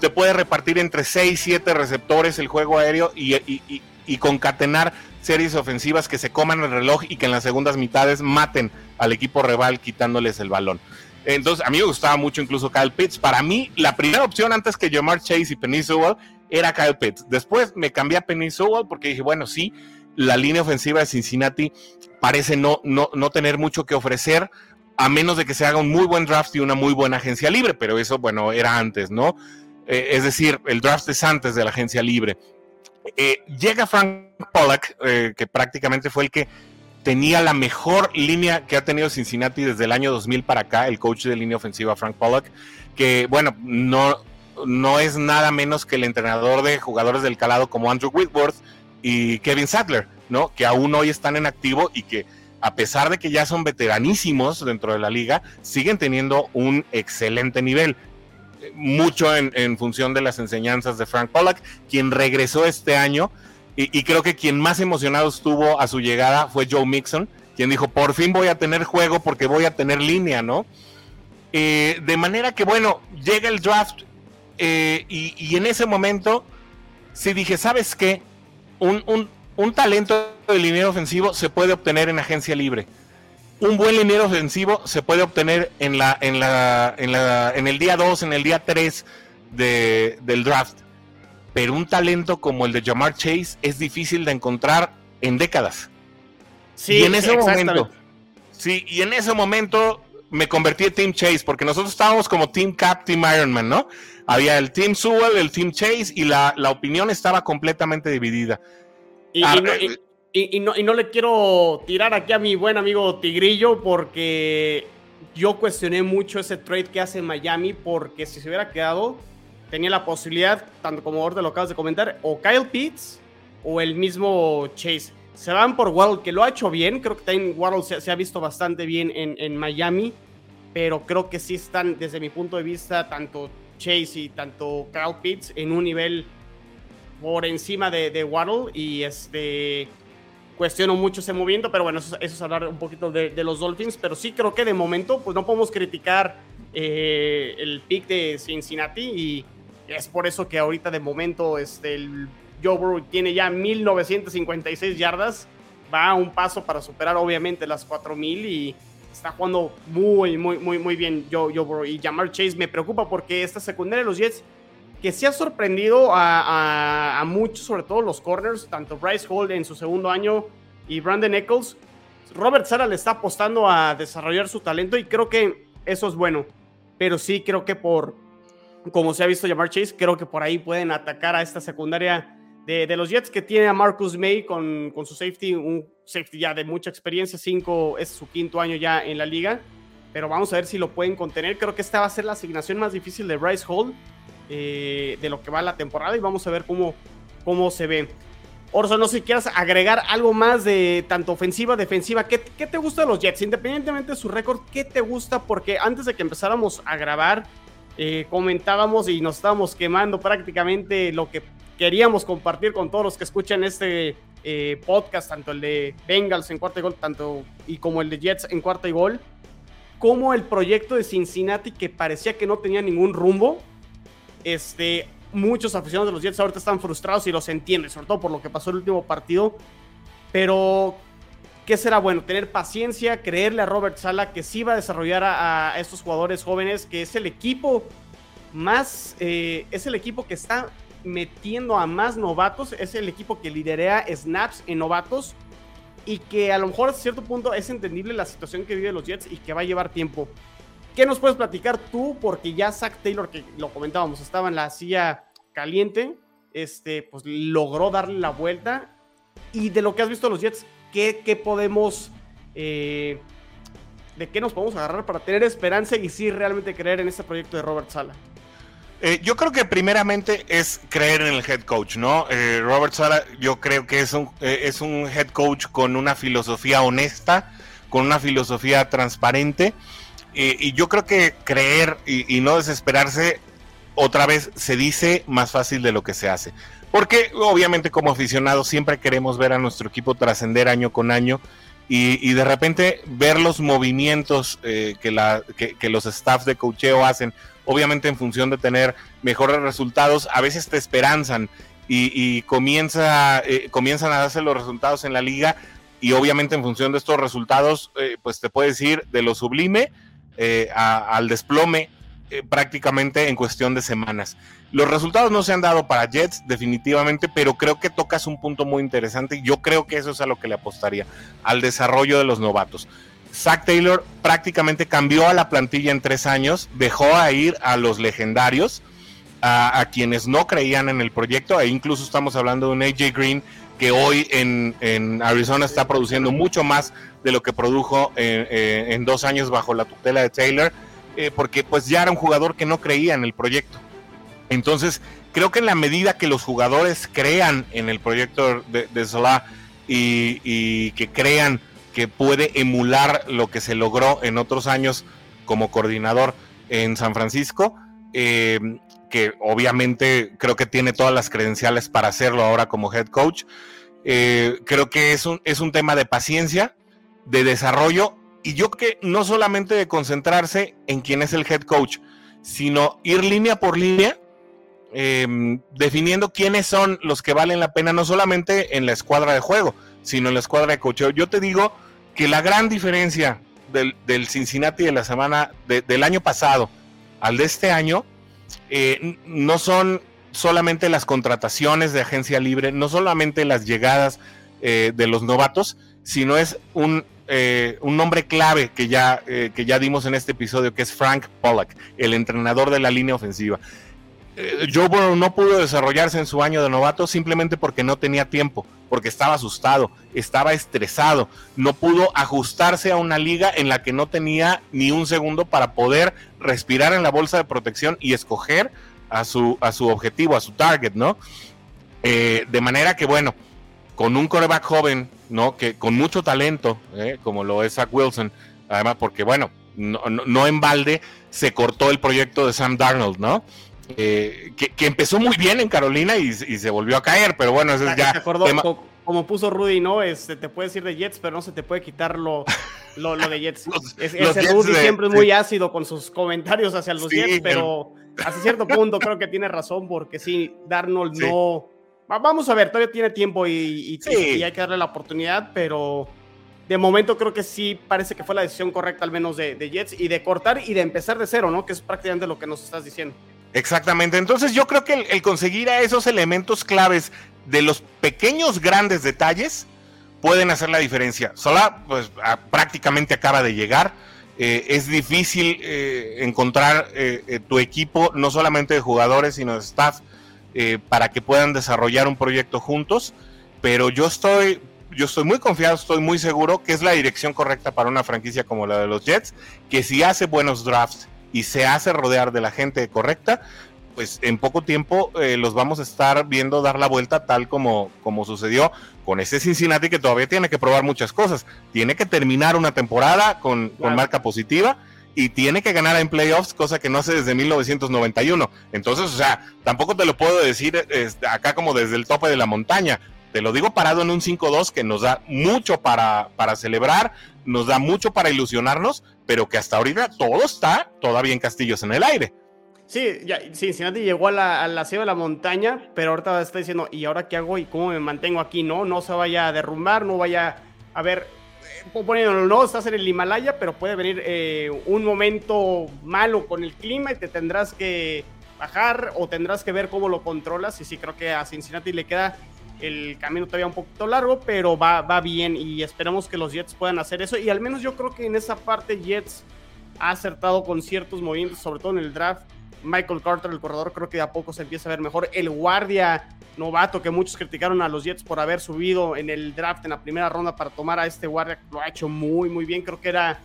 te puede repartir entre 6, 7 receptores el juego aéreo y, y, y, concatenar series ofensivas que se coman el reloj y que en las segundas mitades maten al equipo rival quitándoles el balón. Entonces, a mí me gustaba mucho incluso Kyle Pitts. Para mí, la primera opción antes que Jamar Chase y Penny Sewell era Kyle Pitts. Después me cambié a Penny Sewell porque dije, bueno, sí, la línea ofensiva de Cincinnati parece no, no, no tener mucho que ofrecer, a menos de que se haga un muy buen draft y una muy buena agencia libre, pero eso, bueno, era antes, ¿no? Eh, es decir, el draft es antes de la agencia libre. Eh, llega Frank Pollack, eh, que prácticamente fue el que tenía la mejor línea que ha tenido Cincinnati desde el año 2000 para acá, el coach de línea ofensiva Frank Pollock, que bueno, no, no es nada menos que el entrenador de jugadores del calado como Andrew Whitworth y Kevin Sadler, ¿no? Que aún hoy están en activo y que a pesar de que ya son veteranísimos dentro de la liga, siguen teniendo un excelente nivel. Mucho en, función de las enseñanzas de Frank Pollack, quien regresó este año. Y, creo que quien más emocionado estuvo a su llegada fue Joe Mixon, quien dijo, por fin voy a tener juego porque voy a tener línea, ¿no? Eh, de manera que, bueno, llega el draft eh, y, en ese momento sí dije, ¿sabes qué? Un, talento de liniero ofensivo se puede obtener en agencia libre. Un buen liniero ofensivo se puede obtener en, la, en, la, en, la, en el día 2, en el día 3 del draft. Pero un talento como el de Jamar Chase es difícil de encontrar en décadas. Sí, y en ese momento, sí, y en ese momento me convertí en Team Chase, porque nosotros estábamos como Team Cap, Team Ironman, ¿no? Había el Team Sewell, el Team Chase, y la, opinión estaba completamente dividida. Ah, eh, y, no, y, no, le quiero tirar aquí a mi buen amigo Tigrillo, porque yo cuestioné mucho ese trade que hace Miami, porque si se hubiera quedado, tenía la posibilidad, tanto como ahorita lo acabas de comentar, o Kyle Pitts o el mismo Chase se van por Waddle, que lo ha hecho bien. Creo que también Waddle se, ha visto bastante bien en, Miami. Pero creo que sí están, desde mi punto de vista, tanto Chase y tanto Kyle Pitts en un nivel por encima de, Waddle. Y este cuestiono mucho ese movimiento, pero bueno, eso, es hablar un poquito de, los Dolphins, pero sí creo que de momento, pues no podemos criticar eh, el pick de Cincinnati y es por eso que ahorita de momento este, el Joe Burrow tiene ya 1956 yardas, va a un paso para superar obviamente las 4000 y está jugando muy, muy, muy, muy bien Joe, Burrow. Y Jamar Chase me preocupa porque esta secundaria de los Jets, que se ha sorprendido a, muchos, sobre todo los corners, tanto Bryce Hall en su segundo año y Brandon Eccles, Robert Sara le está apostando a desarrollar su talento y creo que eso es bueno. Pero sí creo que por, como se ha visto llamar Chase, creo que por ahí pueden atacar a esta secundaria de, los Jets que tiene a Marcus May con, con, su safety, un safety ya de mucha experiencia, cinco, es su quinto año ya en la liga, pero vamos a ver si lo pueden contener. Creo que esta va a ser la asignación más difícil de Bryce Hall eh, de lo que va la temporada y vamos a ver cómo, cómo se ve. Orson, no sé si quieras agregar algo más de tanto ofensiva, defensiva. ¿Qué, ¿Qué, te gusta de los Jets? Independientemente de su récord, ¿qué te gusta? Porque antes de que empezáramos a grabar, eh, comentábamos y nos estábamos quemando prácticamente lo que queríamos compartir con todos los que escuchan este eh, podcast, tanto el de Bengals en cuarta y gol, tanto y como el de Jets en cuarta y gol, como el proyecto de Cincinnati que parecía que no tenía ningún rumbo. Este, muchos aficionados de los Jets ahorita están frustrados y los entienden, sobre todo por lo que pasó el último partido. Pero, ¿qué será bueno? Tener paciencia, creerle a Robert Sala que sí va a desarrollar a, estos jugadores jóvenes, que es el equipo más, eh, es el equipo que está metiendo a más novatos. Es el equipo que liderea snaps en novatos y que a lo mejor a cierto punto es entendible la situación que vive los Jets y que va a llevar tiempo. ¿Qué nos puedes platicar tú? Porque ya Zach Taylor, que lo comentábamos, estaba en la silla caliente, este, pues logró darle la vuelta. Y de lo que has visto los Jets, ¿qué, podemos... Eh, ¿De qué nos podemos agarrar para tener esperanza y sí realmente creer en este proyecto de Robert Sala? Eh, yo creo que primeramente es creer en el head coach, ¿no? Eh, Robert Sala, yo creo que es un, eh, es un head coach con una filosofía honesta, con una filosofía transparente. y yo creo que creer y, no desesperarse, otra vez se dice más fácil de lo que se hace. Porque obviamente como aficionados siempre queremos ver a nuestro equipo trascender año con año. Y, de repente ver los movimientos que, la, que los staffs de coacheo hacen obviamente en función de tener mejores resultados, a veces te esperanzan y, comienza, eh, comienzan a darse los resultados en la liga y obviamente en función de estos resultados, eh, pues te puedes ir de lo sublime eh, al desplome prácticamente en cuestión de semanas. Los resultados no se han dado para Jets definitivamente, pero creo que tocas un punto muy interesante y yo creo que eso es a lo que le apostaría, al desarrollo de los novatos. Zach Taylor prácticamente cambió a la plantilla en tres años, dejó a ir a los legendarios, a, quienes no creían en el proyecto, e incluso estamos hablando de un AJ Green que hoy en, Arizona está produciendo mucho más de lo que produjo en, dos años bajo la tutela de Taylor, eh, porque pues ya era un jugador que no creía en el proyecto. Entonces, creo que en la medida que los jugadores crean en el proyecto de, de y, y que crean que puede emular lo que se logró en otros años como coordinador en San Francisco, eh, que obviamente creo que tiene todas las credenciales para hacerlo ahora como head coach. Eh, creo que es un, es un tema de paciencia, de desarrollo, y yo que no solamente de concentrarse en quién es el head coach, sino ir línea por línea, em, definiendo quiénes son los que valen la pena, no solamente en la escuadra de juego, sino en la escuadra de cocheo. Yo te digo que la gran diferencia del, Cincinnati de la semana del año pasado al de este año eh, no son solamente las contrataciones de agencia libre, no solamente las llegadas eh, de los novatos, sino es un, eh, un nombre clave que ya, que ya dimos en este episodio, que es Frank Pollack, el entrenador de la línea ofensiva. Joe Burrow no pudo desarrollarse en su año de novato simplemente porque no tenía tiempo, porque estaba asustado, estaba estresado, no pudo ajustarse a una liga en la que no tenía ni un segundo para poder respirar en la bolsa de protección y escoger a su, a su objetivo, a su target, ¿no? Eh, de manera que, bueno, con un coreback joven, ¿no? Que con mucho talento, ¿eh? como lo es Zach Wilson, además, porque, bueno, no, en balde se cortó el proyecto de Sam Darnold, ¿no? Eh, que, empezó muy bien en Carolina y, se volvió a caer, pero bueno, eso es ya. como puso Rudy, ¿no? Este, te puedes ir de Jets, pero no se te puede quitar lo, lo, de Jets. ese Rudy siempre es muy ácido con sus comentarios hacia los Jets, pero hasta cierto punto creo que tiene razón, porque sí, Darnold no. Vamos a ver, todavía tiene tiempo y, hay que darle la oportunidad, pero de momento creo que sí parece que fue la decisión correcta, al menos de, Jets, y de cortar y de empezar de cero, ¿no? Que es prácticamente lo que nos estás diciendo. Exactamente. Entonces yo creo que el, conseguir a esos elementos claves de los pequeños grandes detalles pueden hacer la diferencia. Sola, pues prácticamente acaba de llegar. Eh, es difícil eh, encontrar eh, tu equipo, no solamente de jugadores, sino de staff, para que puedan desarrollar un proyecto juntos. Pero yo estoy, yo estoy muy confiado, estoy muy seguro que es la dirección correcta para una franquicia como la de los Jets, que si hace buenos drafts y se hace rodear de la gente correcta, pues en poco tiempo los vamos a estar viendo dar la vuelta tal como, como sucedió con ese Cincinnati que todavía tiene que probar muchas cosas. Tiene que terminar una temporada con, marca positiva y tiene que ganar en playoffs, cosa que no hace desde 1991. Entonces, o sea, tampoco te lo puedo decir acá como desde el tope de la montaña. Te lo digo parado en un 5-2 que nos da mucho para, para celebrar, nos da mucho para ilusionarnos, pero que hasta ahorita todo está todavía en castillos en el aire. Sí, ya, Cincinnati llegó a la, a de la montaña, pero ahorita está diciendo, ¿y ahora qué hago y cómo me mantengo aquí? No, no se vaya a derrumbar, no vaya a ver, poniéndolo, no, estás en el Himalaya, pero puede venir eh, un momento malo con el clima y te tendrás que bajar o tendrás que ver cómo lo controlas. Y sí, creo que a Cincinnati le queda el camino todavía un poquito largo, pero va, va bien y esperamos que los Jets puedan hacer eso. Y al menos yo creo que en esa parte Jets ha acertado con ciertos movimientos, sobre todo en el draft Michael Carter, el corredor, creo que a poco se empieza a ver mejor. El guardia novato que muchos criticaron a los Jets por haber subido en el draft en la primera ronda para tomar a este guardia, lo ha hecho muy, muy bien. Creo que era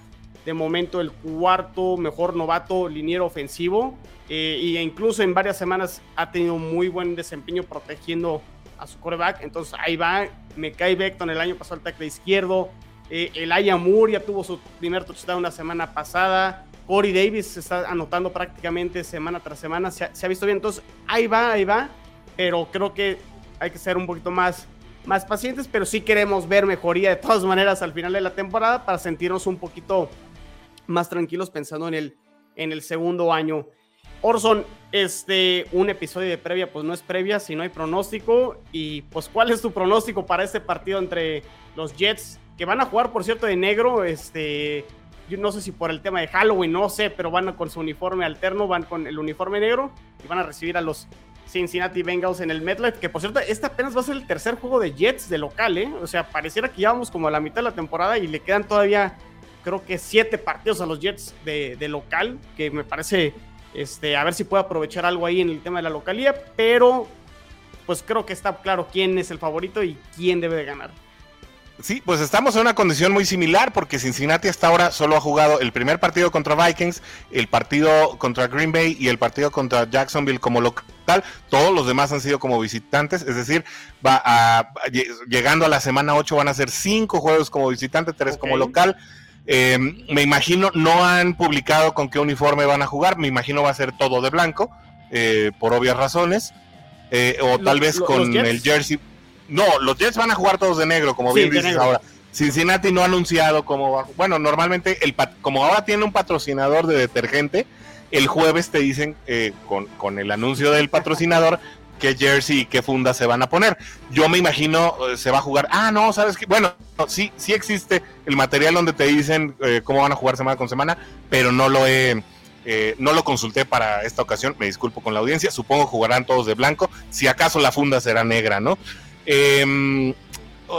de momento el cuarto mejor novato liniero ofensivo. e incluso en varias semanas ha tenido muy buen desempeño protegiendo a su coreback. Entonces ahí va. Me cae Beckton el año pasado el tackle izquierdo. Eh, el Aya Moore ya tuvo su primer touchdown una semana pasada. Corey Davis está anotando prácticamente semana tras semana, se ha, visto bien, entonces ahí va, ahí va, pero creo que hay que ser un poquito más, más pacientes, pero sí queremos ver mejoría de todas maneras al final de la temporada para sentirnos un poquito más tranquilos pensando en el, en el segundo año. Orson, este, un episodio de previa, pues no es previa, si no hay pronóstico. Y pues, ¿cuál es tu pronóstico para este partido entre los Jets, que van a jugar, por cierto, de negro? Este, yo no sé si por el tema de Halloween, no sé, pero van con su uniforme alterno, van con el uniforme negro y van a recibir a los Cincinnati Bengals en el MetLife, que por cierto, este apenas va a ser el tercer juego de Jets de local, ¿eh? O sea, pareciera que ya vamos como a la mitad de la temporada y le quedan todavía, creo que siete partidos a los Jets de, local, que me parece, este, a ver si puede aprovechar algo ahí en el tema de la localía, pero pues creo que está claro quién es el favorito y quién debe de ganar. Sí, pues estamos en una condición muy similar porque Cincinnati hasta ahora solo ha jugado el primer partido contra Vikings, el partido contra Green Bay y el partido contra Jacksonville como local. Todos los demás han sido como visitantes, es decir, va a, llegando a la semana 8 van a ser cinco juegos como visitante, tres como local. Em, me imagino, no han publicado con qué uniforme van a jugar, me imagino va a ser todo de blanco, eh, por obvias razones, eh, o tal vez con el jersey no, los Jets van a jugar todos de negro, como bien dices ahora. Cincinnati no ha anunciado cómo va. Bueno, normalmente, el como ahora tiene un patrocinador de detergente, el jueves te dicen eh, con, el anuncio del patrocinador qué jersey y qué funda se van a poner. Yo me imagino eh, se va a jugar. Ah, no, sabes que. Bueno, sí, sí existe el material donde te dicen eh, cómo van a jugar semana con semana, pero no lo he. no lo consulté para esta ocasión, me disculpo con la audiencia, supongo jugarán todos de blanco, si acaso la funda será negra, ¿no? Em,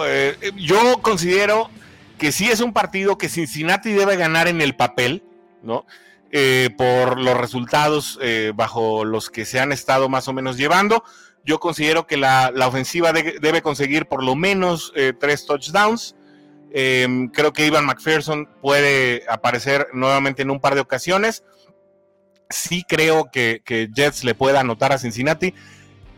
eh, yo considero que sí es un partido que Cincinnati debe ganar en el papel, ¿no? Eh, por los resultados eh, bajo los que se han estado más o menos llevando. Yo considero que la, ofensiva debe conseguir por lo menos tres touchdowns. Em, creo que Ivan McPherson puede aparecer nuevamente en un par de ocasiones. Sí creo que, que Jets le pueda anotar a Cincinnati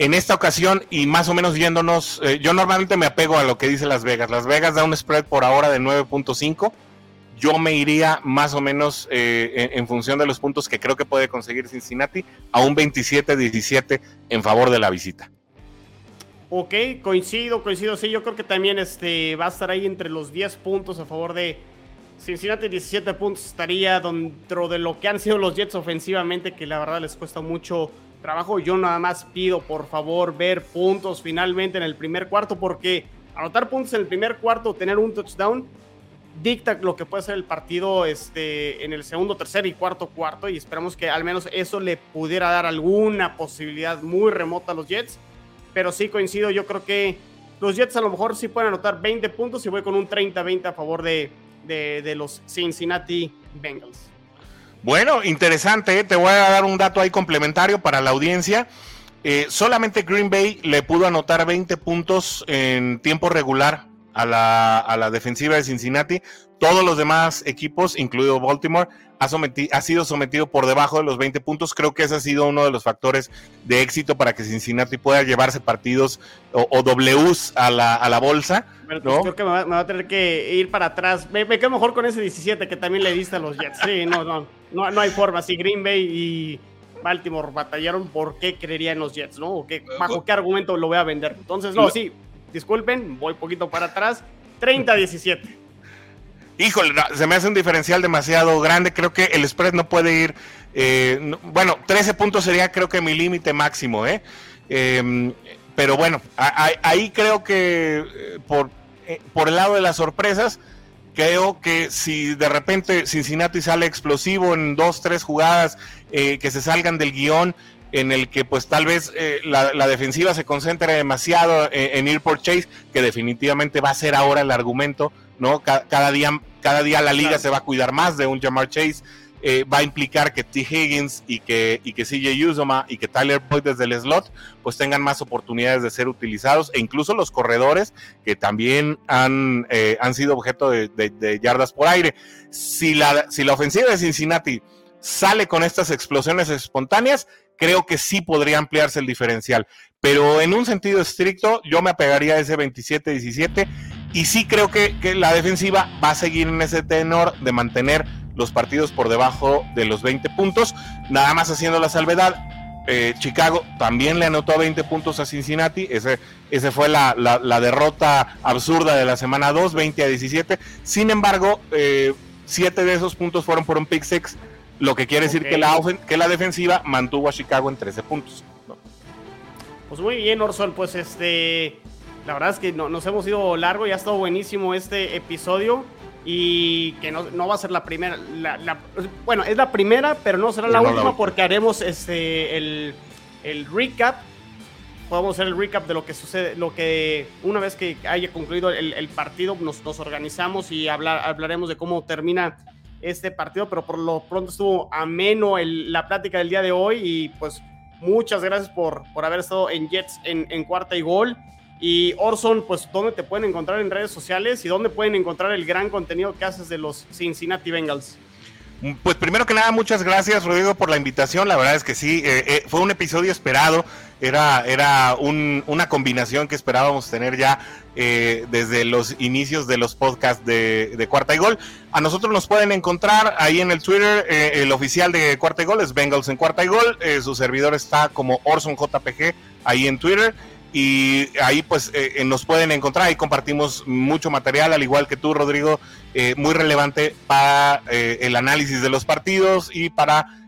en esta ocasión y más o menos yéndonos, eh, yo normalmente me apego a lo que dice Las Vegas. Las Vegas da un spread por ahora de 9.5. Yo me iría más o menos eh, en, función de los puntos que creo que puede conseguir Cincinnati a un 27-17 en favor de la visita. Ok, coincido, coincido. Sí, yo creo que también este, va a estar ahí entre los 10 puntos a favor de Cincinnati. 17 puntos estaría dentro de lo que han sido los Jets ofensivamente, que la verdad les cuesta mucho trabajo. Yo nada más pido, por favor, ver puntos finalmente en el primer cuarto, porque anotar puntos en el primer cuarto, tener un touchdown, dicta lo que puede ser el partido este, en el segundo, tercer y cuarto cuarto. Y esperamos que al menos eso le pudiera dar alguna posibilidad muy remota a los Jets. Pero sí coincido, yo creo que los Jets a lo mejor sí pueden anotar 20 puntos y voy con un 30-20 a favor de, de los Cincinnati Bengals. Bueno, interesante. ¿eh? Te voy a dar un dato ahí complementario para la audiencia. Eh, solamente Green Bay le pudo anotar 20 puntos en tiempo regular a la, a la defensiva de Cincinnati. Todos los demás equipos, incluido Baltimore, ha, ha, sido sometido por debajo de los 20 puntos. Creo que ese ha sido uno de los factores de éxito para que Cincinnati pueda llevarse partidos o, Ws a la, a la bolsa. Pues creo que me va, a tener que ir para atrás. Me, me, quedo mejor con ese 17 que también le diste a los Jets. Sí, no, no. No, no hay forma. Si Green Bay y Baltimore batallaron, ¿por qué creería en los Jets? ¿no? ¿O qué, ¿Bajo qué argumento lo voy a vender? Entonces, no, sí, disculpen, voy poquito para atrás. 30-17. Híjole, se me hace un diferencial demasiado grande. Creo que el spread no puede ir. Eh, bueno, 13 puntos sería, creo que mi límite máximo, ¿eh? Em, pero bueno, ahí creo que eh, por, eh, por el lado de las sorpresas, Creo que si de repente Cincinnati sale explosivo en dos, tres jugadas eh, que se salgan del guion, en el que pues tal vez eh, la, defensiva se concentre demasiado eh, en, ir por Chase, que definitivamente va a ser ahora el argumento, ¿no? Cada, día, cada día la liga se va a cuidar más de un Jamar Chase. Eh, va a implicar que T. Higgins y que, y que CJ Uzoma y que Tyler Boyd desde el slot pues tengan más oportunidades de ser utilizados e incluso los corredores que también han, eh, han sido objeto de, yardas por aire. Si la, si la ofensiva de Cincinnati sale con estas explosiones espontáneas, creo que sí podría ampliarse el diferencial. Pero en un sentido estricto, yo me apegaría a ese 27-17 y sí creo que, que la defensiva va a seguir en ese tenor de mantener los partidos por debajo de los 20 puntos. Nada más haciendo la salvedad, eh, Chicago también le anotó 20 puntos a Cincinnati. Ese, ese fue la, derrota absurda de la semana 2, 20 a 17. Sin embargo, eh, 7 de esos puntos fueron por un pick six, lo que quiere decir que la, que la defensiva mantuvo a Chicago en 13 puntos. Pues muy bien, Orson. Pues este, la verdad es que no, nos hemos ido largo y ha estado buenísimo este episodio y que no, no, va a ser la primera. La, bueno, es la primera, pero no será la última porque haremos este, el, el, recap. Podemos hacer el recap de lo que sucede, lo que una vez que haya concluido el, el partido nos, nos, organizamos y hablar, hablaremos de cómo termina este partido, pero por lo pronto estuvo ameno el, la plática del día de hoy y pues muchas gracias por, por haber estado en Jets en, en cuarta y gol. Y Orson, pues, ¿dónde te pueden encontrar en redes sociales y dónde pueden encontrar el gran contenido que haces de los Cincinnati Bengals? Pues primero que nada, muchas gracias Rodrigo por la invitación. La verdad es que sí, eh, eh, fue un episodio esperado. Era, era una combinación que esperábamos tener ya eh, desde los inicios de los podcasts de, Cuarta y Gol. A nosotros nos pueden encontrar ahí en el Twitter. el oficial de Cuarta y Gol es Bengals en Cuarta y Gol. su servidor está como Orson JPG ahí en Twitter y ahí pues eh, eh, nos pueden encontrar, ahí compartimos mucho material, al igual que tú, Rodrigo, eh, muy relevante para el análisis de los partidos y para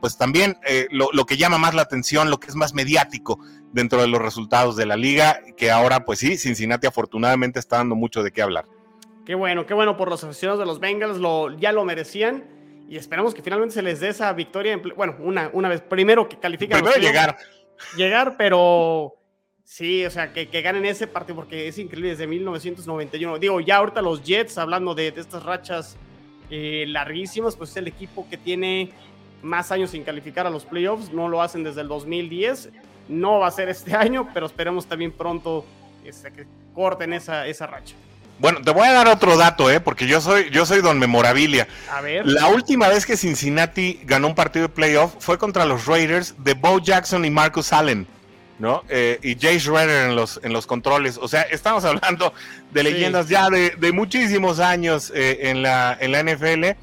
pues también lo, lo, que llama más la atención, lo que es más mediático dentro de los resultados de la liga, que ahora pues sí, Cincinnati afortunadamente está dando mucho de qué hablar. Qué bueno, qué bueno por los aficionados de los Bengals, lo, ya lo merecían y esperamos que finalmente se les dé esa victoria, bueno, una, una vez, primero que califiquen. Primero llegar. Llegar, pero Sí, o sea, que, ganen ese partido porque es increíble desde 1991. Digo, ya ahorita los Jets, hablando de, estas rachas eh, larguísimas, pues es el equipo que tiene más años sin calificar a los playoffs. No lo hacen desde el 2010. No va a ser este año, pero esperemos también pronto este, que corten esa, esa racha. Bueno, te voy a dar otro dato, ¿eh? porque yo soy, yo soy don Memorabilia. A ver. La última vez que Cincinnati ganó un partido de playoff fue contra los Raiders de Bo Jackson y Marcus Allen. ¿No? Eh, y Jay Schroeder en los, en los controles. O sea, estamos hablando de leyendas ya de, muchísimos años eh, en, la, en la NFL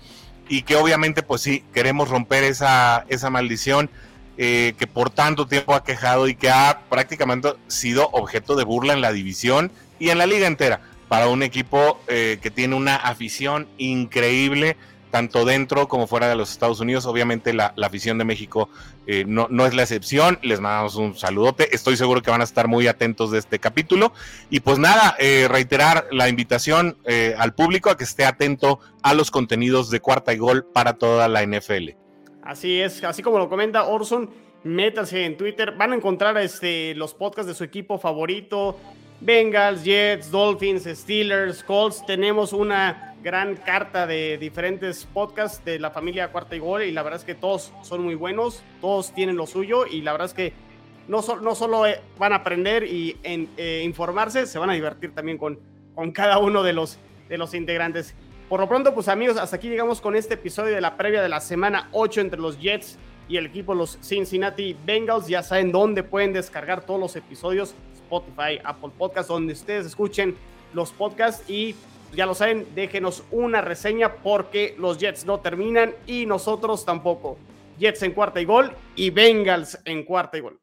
y que obviamente, pues sí, queremos romper esa, esa maldición eh, que por tanto tiempo ha quejado y que ha prácticamente sido objeto de burla en la división y en la liga entera para un equipo que tiene una afición increíble tanto dentro como fuera de los Estados Unidos. Obviamente la, afición de México eh, no, no, es la excepción. Les mandamos un saludote. Estoy seguro que van a estar muy atentos de este capítulo. Y pues nada, eh, reiterar la invitación eh, al público a que esté atento a los contenidos de cuarta y gol para toda la NFL. Así es, así como lo comenta Orson, métanse en Twitter, van a encontrar este, los podcasts de su equipo favorito, Bengals, Jets, Dolphins, Steelers, Colts. Tenemos una gran carta de diferentes podcasts de la familia Cuarta y Gol y la verdad es que todos son muy buenos, todos tienen lo suyo y la verdad es que no, no solo eh, van a aprender y eh, informarse, se van a divertir también con, con cada uno de los, de los integrantes. Por lo pronto, pues amigos, hasta aquí llegamos con este episodio de la previa de la semana 8 entre los Jets y el equipo los Cincinnati Bengals. Ya saben dónde pueden descargar todos los episodios Spotify, Apple Podcast, donde ustedes escuchen los podcasts y ya lo saben, déjenos una reseña porque los Jets no terminan y nosotros tampoco. Jets en cuarta y gol y Bengals en cuarta y gol.